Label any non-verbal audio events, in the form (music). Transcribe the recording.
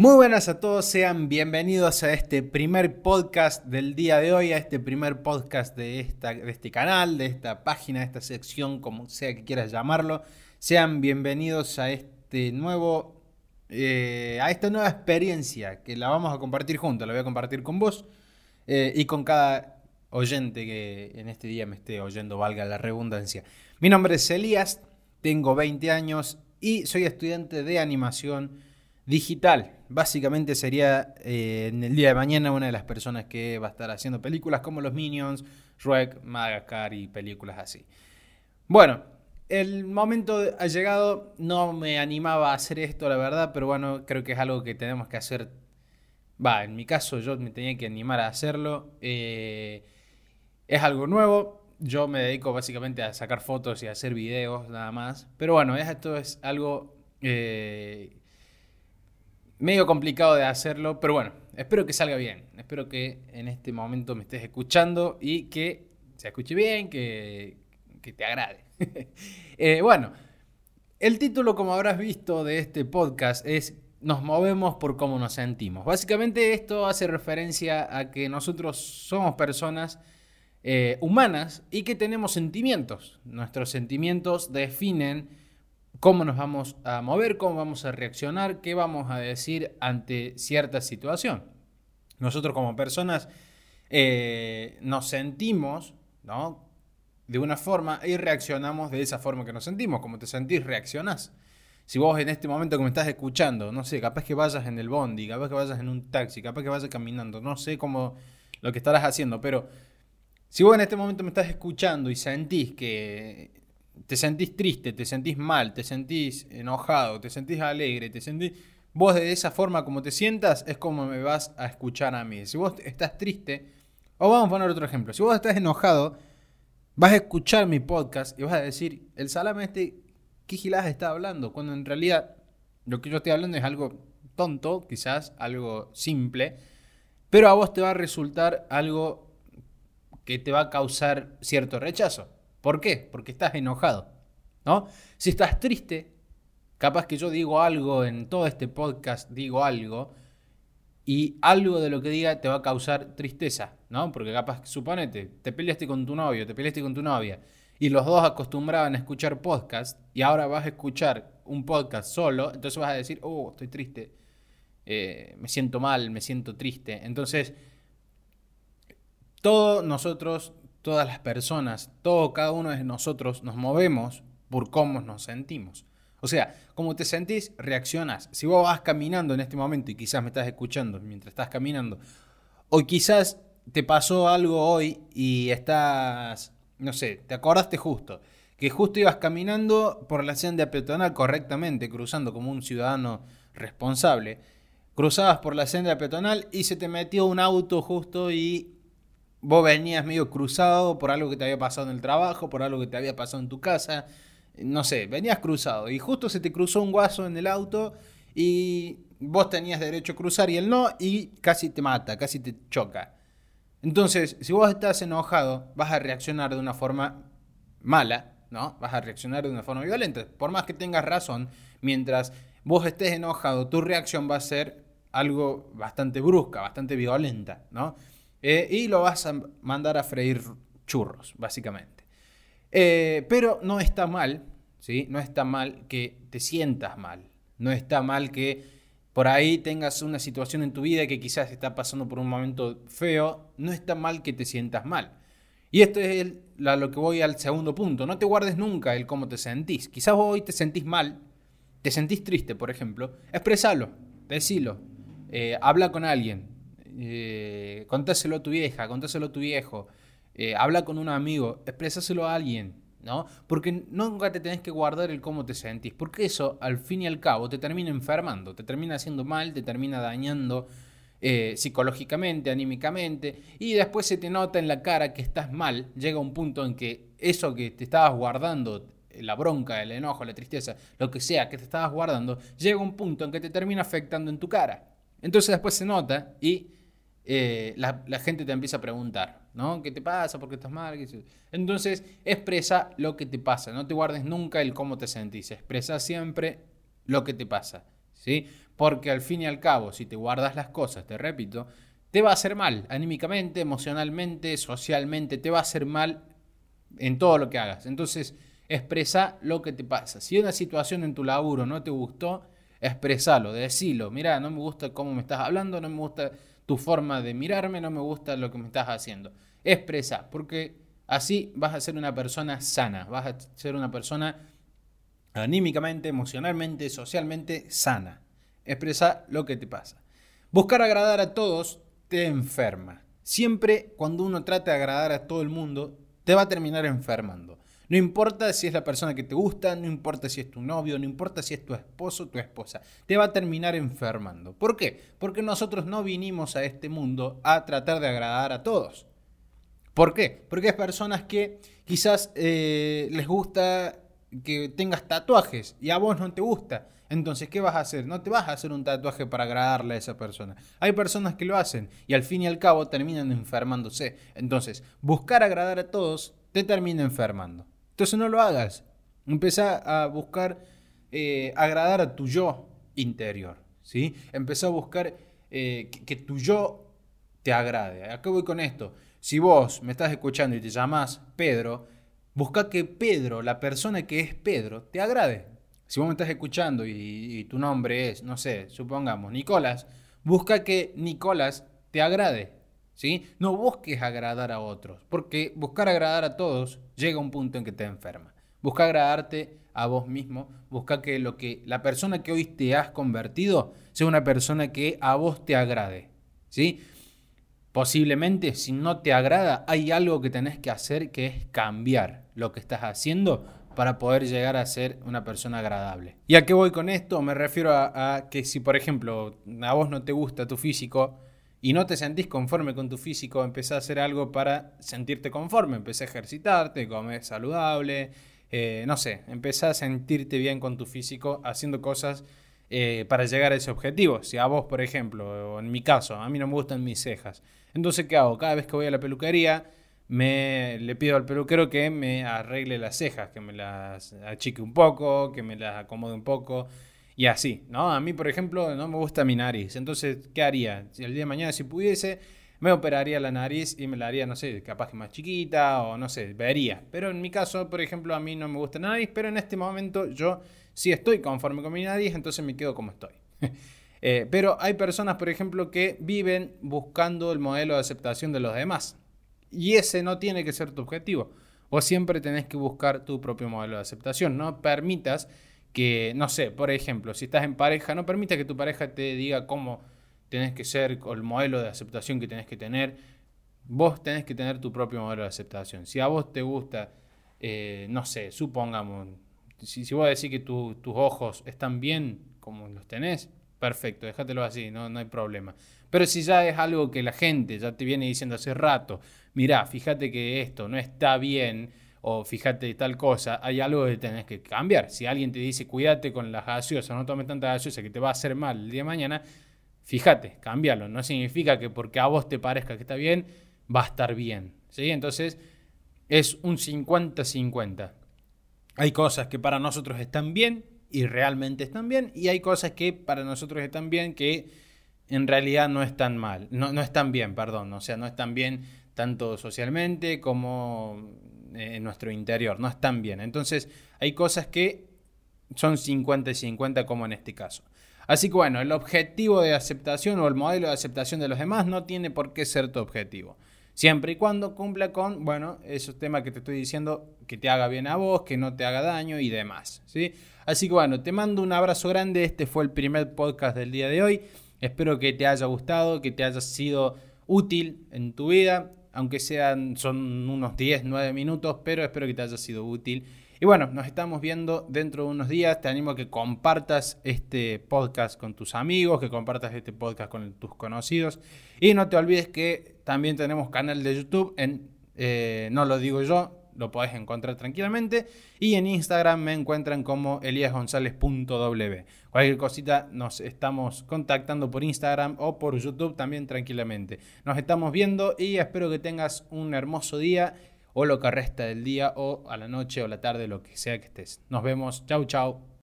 Muy buenas a todos, sean bienvenidos a este primer podcast del día de hoy, a este primer podcast de, esta, de este canal, de esta página, de esta sección, como sea que quieras llamarlo. Sean bienvenidos a este nuevo, eh, a esta nueva experiencia que la vamos a compartir juntos, la voy a compartir con vos eh, y con cada oyente que en este día me esté oyendo, valga la redundancia. Mi nombre es Elías, tengo 20 años y soy estudiante de animación digital. Básicamente sería eh, en el día de mañana una de las personas que va a estar haciendo películas como los Minions, Shrek, Madagascar y películas así. Bueno, el momento ha llegado, no me animaba a hacer esto, la verdad, pero bueno, creo que es algo que tenemos que hacer. Va, en mi caso yo me tenía que animar a hacerlo. Eh, es algo nuevo, yo me dedico básicamente a sacar fotos y a hacer videos nada más. Pero bueno, esto es algo eh, medio complicado de hacerlo, pero bueno, espero que salga bien. Espero que en este momento me estés escuchando y que se escuche bien, que, te agrade. (laughs) Eh, bueno, el título, como habrás visto de este podcast, es Nos movemos por cómo nos sentimos. Básicamente esto hace referencia a que nosotros somos personas eh, humanas y que tenemos sentimientos. Nuestros sentimientos definen cómo nos vamos a mover, cómo vamos a reaccionar, qué vamos a decir ante cierta situación. Nosotros como personas eh, nos sentimos, ¿no? De una forma y reaccionamos de esa forma que nos sentimos. Como te sentís, reaccionás. Si vos en este momento que me estás escuchando, no sé, capaz que vayas en el bondi, capaz que vayas en un taxi, capaz que vayas caminando, no sé cómo lo que estarás haciendo, pero si vos en este momento me estás escuchando y sentís que te sentís triste, te sentís mal, te sentís enojado, te sentís alegre, te sentís... Vos de esa forma como te sientas es como me vas a escuchar a mí. Si vos estás triste, o vamos a poner otro ejemplo, si vos estás enojado, vas a escuchar mi podcast y vas a decir, el salame este, ¿qué giladas está hablando? Cuando en realidad lo que yo estoy hablando es algo tonto, quizás algo simple, pero a vos te va a resultar algo que te va a causar cierto rechazo. ¿Por qué? Porque estás enojado, ¿no? Si estás triste, capaz que yo digo algo en todo este podcast, digo algo, y algo de lo que diga te va a causar tristeza, ¿no? Porque capaz, suponete, te peleaste con tu novio, te peleaste con tu novia, y los dos acostumbraban a escuchar podcast, y ahora vas a escuchar un podcast solo, entonces vas a decir, oh, estoy triste, eh, me siento mal, me siento triste. Entonces, todos nosotros todas las personas, todo, cada uno de nosotros nos movemos por cómo nos sentimos. O sea, como te sentís, reaccionas. Si vos vas caminando en este momento y quizás me estás escuchando mientras estás caminando, o quizás te pasó algo hoy y estás, no sé, te acordaste justo, que justo ibas caminando por la senda peatonal correctamente, cruzando como un ciudadano responsable, cruzabas por la senda peatonal y se te metió un auto justo y vos venías medio cruzado por algo que te había pasado en el trabajo, por algo que te había pasado en tu casa, no sé, venías cruzado y justo se te cruzó un guaso en el auto y vos tenías derecho a cruzar y él no y casi te mata, casi te choca. Entonces, si vos estás enojado, vas a reaccionar de una forma mala, ¿no? Vas a reaccionar de una forma violenta. Por más que tengas razón, mientras vos estés enojado, tu reacción va a ser algo bastante brusca, bastante violenta, ¿no? Eh, y lo vas a mandar a freír churros, básicamente. Eh, pero no está mal, ¿sí? No está mal que te sientas mal. No está mal que por ahí tengas una situación en tu vida que quizás está pasando por un momento feo. No está mal que te sientas mal. Y esto es lo que voy al segundo punto. No te guardes nunca el cómo te sentís. Quizás hoy te sentís mal, te sentís triste, por ejemplo. Expresalo, decilo. Eh, habla con alguien, eh, contáselo a tu vieja, contáselo a tu viejo, eh, habla con un amigo, expresáselo a alguien, ¿no? Porque nunca te tenés que guardar el cómo te sentís, porque eso al fin y al cabo te termina enfermando, te termina haciendo mal, te termina dañando eh, psicológicamente, anímicamente, y después se te nota en la cara que estás mal, llega un punto en que eso que te estabas guardando, la bronca, el enojo, la tristeza, lo que sea que te estabas guardando, llega un punto en que te termina afectando en tu cara. Entonces después se nota y eh, la, gente te empieza a preguntar, ¿no? ¿Qué te pasa? ¿Por qué estás mal? Entonces, expresa lo que te pasa. No te guardes nunca el cómo te sentís. Expresa siempre lo que te pasa. ¿sí? Porque al fin y al cabo, si te guardas las cosas, te repito, te va a hacer mal, anímicamente, emocionalmente, socialmente, te va a hacer mal en todo lo que hagas. Entonces, expresa lo que te pasa. Si una situación en tu laburo no te gustó, expresalo, decilo. Mira, no me gusta cómo me estás hablando, no me gusta tu forma de mirarme, no me gusta lo que me estás haciendo. Expresa, porque así vas a ser una persona sana, vas a ser una persona anímicamente, emocionalmente, socialmente sana. Expresa lo que te pasa. Buscar agradar a todos te enferma. Siempre cuando uno trata de agradar a todo el mundo, te va a terminar enfermando. No importa si es la persona que te gusta, no importa si es tu novio, no importa si es tu esposo o tu esposa, te va a terminar enfermando. ¿Por qué? Porque nosotros no vinimos a este mundo a tratar de agradar a todos. ¿Por qué? Porque hay personas que quizás eh, les gusta que tengas tatuajes y a vos no te gusta. Entonces, ¿qué vas a hacer? No te vas a hacer un tatuaje para agradarle a esa persona. Hay personas que lo hacen y al fin y al cabo terminan enfermándose. Entonces, buscar agradar a todos te termina enfermando. Entonces no lo hagas. Empieza a buscar eh, agradar a tu yo interior. ¿sí? Empezá a buscar eh, que, tu yo te agrade. Acá voy con esto. Si vos me estás escuchando y te llamas Pedro, busca que Pedro, la persona que es Pedro, te agrade. Si vos me estás escuchando y, tu nombre es, no sé, supongamos, Nicolás, busca que Nicolás te agrade. No busques agradar a otros, porque buscar agradar a todos llega a un punto en que te enferma. Busca agradarte a vos mismo, busca que lo que la persona que hoy te has convertido sea una persona que a vos te agrade, ¿sí? Posiblemente si no te agrada, hay algo que tenés que hacer que es cambiar lo que estás haciendo para poder llegar a ser una persona agradable. ¿Y a qué voy con esto? Me refiero a, que si, por ejemplo, a vos no te gusta tu físico y no te sentís conforme con tu físico, empezás a hacer algo para sentirte conforme, empecé a ejercitarte, comer saludable, eh, no sé, empezás a sentirte bien con tu físico haciendo cosas eh, para llegar a ese objetivo. Si a vos, por ejemplo, o en mi caso, a mí no me gustan mis cejas, entonces ¿qué hago? Cada vez que voy a la peluquería, me le pido al peluquero que me arregle las cejas, que me las achique un poco, que me las acomode un poco y así, ¿no? A mí, por ejemplo, no me gusta mi nariz. Entonces, ¿qué haría? Si el día de mañana si pudiese, me operaría la nariz y me la haría, no sé, capaz que más chiquita o no sé, vería. Pero en mi caso, por ejemplo, a mí no me gusta la nariz, pero en este momento yo sí estoy conforme con mi nariz, entonces me quedo como estoy. (laughs) Eh, pero hay personas, por ejemplo, que viven buscando el modelo de aceptación de los demás. Y ese no tiene que ser tu objetivo. O siempre tenés que buscar tu propio modelo de aceptación. No permitas que, no sé, por ejemplo, si estás en pareja, no permitas que tu pareja te diga cómo tenés que ser o el modelo de aceptación que tenés que tener. Vos tenés que tener tu propio modelo de aceptación. Si a vos te gusta, eh, no sé, supongamos, si, si vos decís que tus ojos están bien como los tenés, perfecto, déjatelo así, no, no hay problema. Pero si ya es algo que la gente ya te viene diciendo hace rato, mirá, fíjate que esto no está bien o fíjate tal cosa, hay algo que tenés que cambiar. Si alguien te dice cuídate con las gaseosas, no tomes tanta gaseosa que te va a hacer mal el día de mañana, fíjate, cámbialo. No significa que porque a vos te parezca que está bien, va a estar bien. ¿sí? Entonces es un 50-50. Hay cosas que para nosotros están bien y realmente están bien, y hay cosas que para nosotros están bien que en realidad no están mal, no, no están bien, perdón, o sea, no están bien tanto socialmente como en nuestro interior, no están bien. Entonces hay cosas que son 50 y 50 como en este caso. Así que bueno, el objetivo de aceptación o el modelo de aceptación de los demás no tiene por qué ser tu objetivo. Siempre y cuando cumpla con, bueno, esos temas que te estoy diciendo, que te haga bien a vos, que no te haga daño y demás. ¿sí? Así que bueno, te mando un abrazo grande. Este fue el primer podcast del día de hoy. Espero que te haya gustado, que te haya sido útil en tu vida aunque sean, son unos 10, 9 minutos, pero espero que te haya sido útil. Y bueno, nos estamos viendo dentro de unos días. Te animo a que compartas este podcast con tus amigos, que compartas este podcast con tus conocidos. Y no te olvides que también tenemos canal de YouTube en, eh, no lo digo yo, lo podés encontrar tranquilamente. Y en Instagram me encuentran como eliasgonzalez.w. Cualquier cosita nos estamos contactando por Instagram o por YouTube también tranquilamente. Nos estamos viendo y espero que tengas un hermoso día o lo que resta del día o a la noche o la tarde, lo que sea que estés. Nos vemos. Chau, chau.